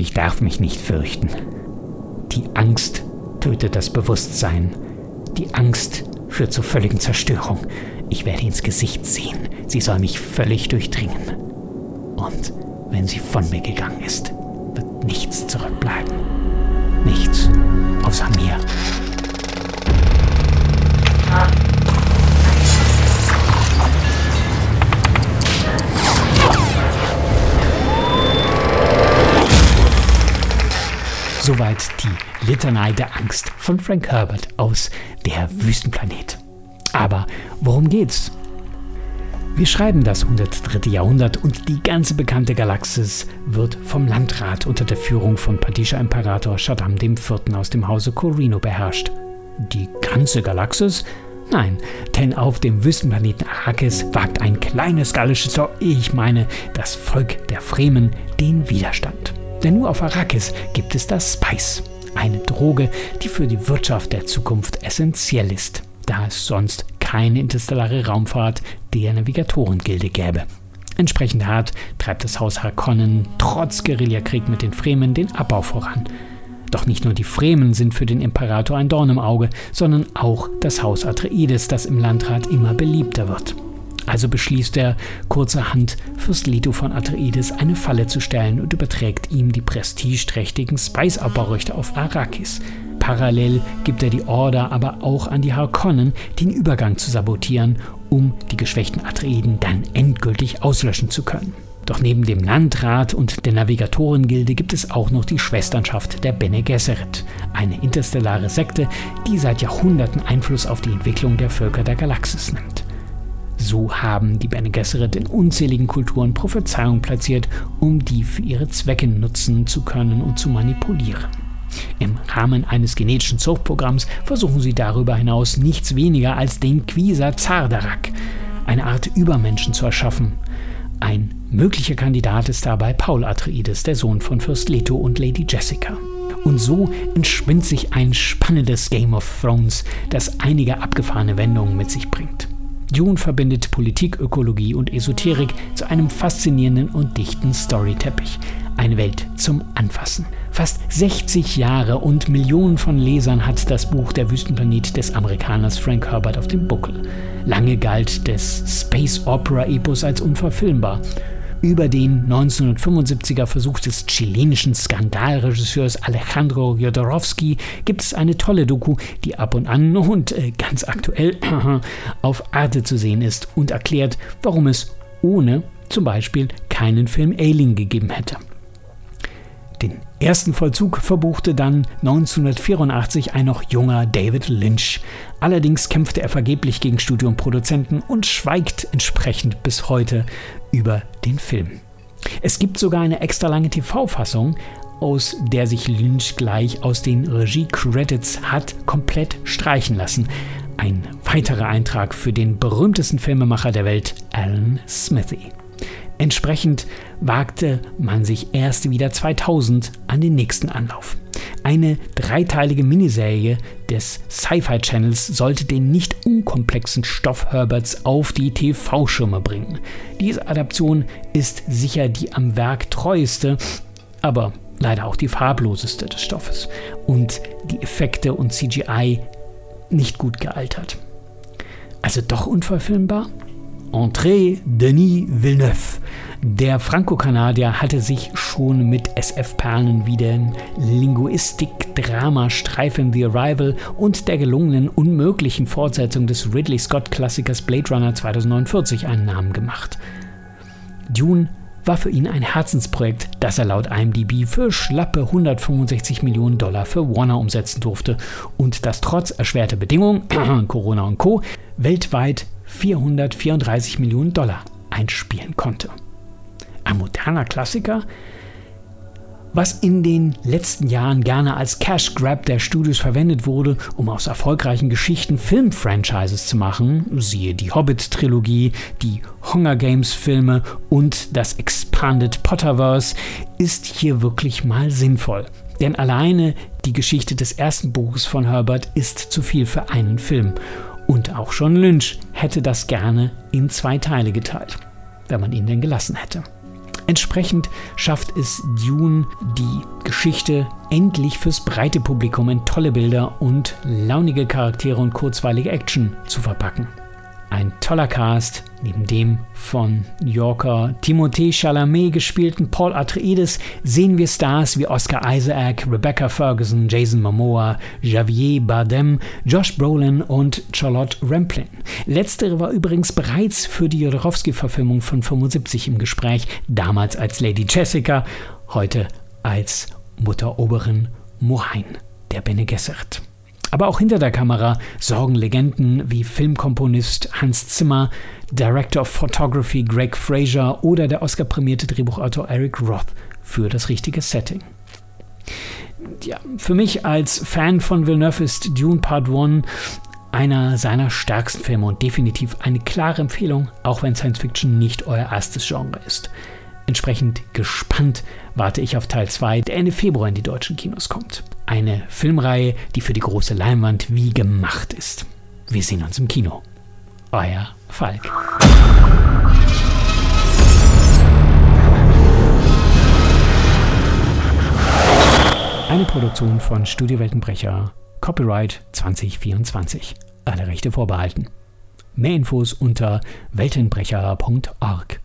Ich darf mich nicht fürchten. Die Angst tötet das Bewusstsein. Die Angst führt zur völligen Zerstörung. Ich werde ins Gesicht sehen. Sie soll mich völlig durchdringen. Und wenn sie von mir gegangen ist, wird nichts zurückbleiben. Nichts außer mir. Soweit die Litanei der Angst von Frank Herbert aus Der Wüstenplanet. Aber worum geht's? Wir schreiben das 103. Jahrhundert und die ganze bekannte Galaxis wird vom Landrat unter der Führung von Padischer Imperator Shaddam IV. aus dem Hause Corino beherrscht. Die ganze Galaxis? Nein, denn auf dem Wüstenplaneten Arrakis wagt ein kleines gallisches, ich meine das Volk der Fremen, den Widerstand. Denn nur auf Arrakis gibt es das Spice, eine Droge, die für die Wirtschaft der Zukunft essentiell ist, da es sonst keine interstellare Raumfahrt der Navigatorengilde gäbe. Entsprechend hart treibt das Haus Harkonnen trotz Guerillakrieg mit den Fremen den Abbau voran. Doch nicht nur die Fremen sind für den Imperator ein Dorn im Auge, sondern auch das Haus Atreides, das im Landrat immer beliebter wird. Also beschließt er kurzerhand, Fürst Leto von Atreides eine Falle zu stellen und überträgt ihm die prestigeträchtigen Spice-Abbaurechte auf Arrakis. Parallel gibt er die Order aber auch an die Harkonnen, den Übergang zu sabotieren, um die geschwächten Atreiden dann endgültig auslöschen zu können. Doch neben dem Landrat und der Navigatorengilde gibt es auch noch die Schwesternschaft der Bene Gesserit, eine interstellare Sekte, die seit Jahrhunderten Einfluss auf die Entwicklung der Völker der Galaxis nimmt. So haben die Bene Gesserit in unzähligen Kulturen Prophezeiungen platziert, um die für ihre Zwecke nutzen zu können und zu manipulieren. Im Rahmen eines genetischen Zuchtprogramms versuchen sie darüber hinaus nichts weniger als den Quisa Zardarak, eine Art Übermenschen zu erschaffen. Ein möglicher Kandidat ist dabei Paul Atreides, der Sohn von Fürst Leto und Lady Jessica. Und so entspinnt sich ein spannendes Game of Thrones, das einige abgefahrene Wendungen mit sich bringt. Dune verbindet Politik, Ökologie und Esoterik zu einem faszinierenden und dichten Storyteppich. Eine Welt zum Anfassen. Fast 60 Jahre und Millionen von Lesern hat das Buch Der Wüstenplanet des Amerikaners Frank Herbert auf dem Buckel. Lange galt des Space Opera Epos als unverfilmbar über den 1975er Versuch des chilenischen Skandalregisseurs Alejandro Jodorowsky gibt es eine tolle Doku, die ab und an und äh, ganz aktuell auf Arte zu sehen ist und erklärt, warum es ohne zum Beispiel keinen Film Alien gegeben hätte. Den ersten Vollzug verbuchte dann 1984 ein noch junger David Lynch. Allerdings kämpfte er vergeblich gegen Studio und Produzenten und schweigt entsprechend bis heute über den Film. Es gibt sogar eine extra lange TV-Fassung, aus der sich Lynch gleich aus den Regie-Credits hat komplett streichen lassen. Ein weiterer Eintrag für den berühmtesten Filmemacher der Welt, Alan Smithy. Entsprechend wagte man sich erst wieder 2000 an den nächsten Anlauf. Eine dreiteilige Miniserie des Sci-Fi Channels sollte den nicht unkomplexen Stoff Herberts auf die TV-Schirme bringen. Diese Adaption ist sicher die am Werk treueste, aber leider auch die farbloseste des Stoffes und die Effekte und CGI nicht gut gealtert. Also doch unverfilmbar? Entrée Denis Villeneuve. Der Franco-Kanadier hatte sich schon mit SF-Perlen wie dem Linguistik-Drama-Streifen The Arrival und der gelungenen unmöglichen Fortsetzung des Ridley Scott-Klassikers Blade Runner 2049 einen Namen gemacht. Dune war für ihn ein Herzensprojekt, das er laut IMDb für schlappe 165 Millionen Dollar für Warner umsetzen durfte und das trotz erschwerter Bedingungen, Corona und Co., weltweit 434 Millionen Dollar einspielen konnte. Ein moderner Klassiker, was in den letzten Jahren gerne als Cash Grab der Studios verwendet wurde, um aus erfolgreichen Geschichten Filmfranchises zu machen, siehe die Hobbit-Trilogie, die Hunger Games-Filme und das Expanded Potterverse, ist hier wirklich mal sinnvoll. Denn alleine die Geschichte des ersten Buches von Herbert ist zu viel für einen Film. Und auch schon Lynch hätte das gerne in zwei Teile geteilt, wenn man ihn denn gelassen hätte. Entsprechend schafft es Dune, die Geschichte endlich fürs breite Publikum in tolle Bilder und launige Charaktere und kurzweilige Action zu verpacken. Ein toller Cast, neben dem von New Yorker Timothée Chalamet gespielten Paul Atreides sehen wir Stars wie Oscar Isaac, Rebecca Ferguson, Jason Momoa, Javier Bardem, Josh Brolin und Charlotte Rampling. Letztere war übrigens bereits für die Jodorowsky-Verfilmung von 75 im Gespräch, damals als Lady Jessica, heute als Mutter Oberin Mohain der Bene Gesserit. Aber auch hinter der Kamera sorgen Legenden wie Filmkomponist Hans Zimmer, Director of Photography Greg Fraser oder der Oscar-prämierte Drehbuchautor Eric Roth für das richtige Setting. Ja, für mich als Fan von Villeneuve ist Dune Part 1 einer seiner stärksten Filme und definitiv eine klare Empfehlung, auch wenn Science Fiction nicht euer erstes Genre ist. Entsprechend gespannt warte ich auf Teil 2, der Ende Februar in die deutschen Kinos kommt. Eine Filmreihe, die für die große Leinwand wie gemacht ist. Wir sehen uns im Kino. Euer Falk. Eine Produktion von Studio Weltenbrecher, Copyright 2024. Alle Rechte vorbehalten. Mehr Infos unter weltenbrecher.org.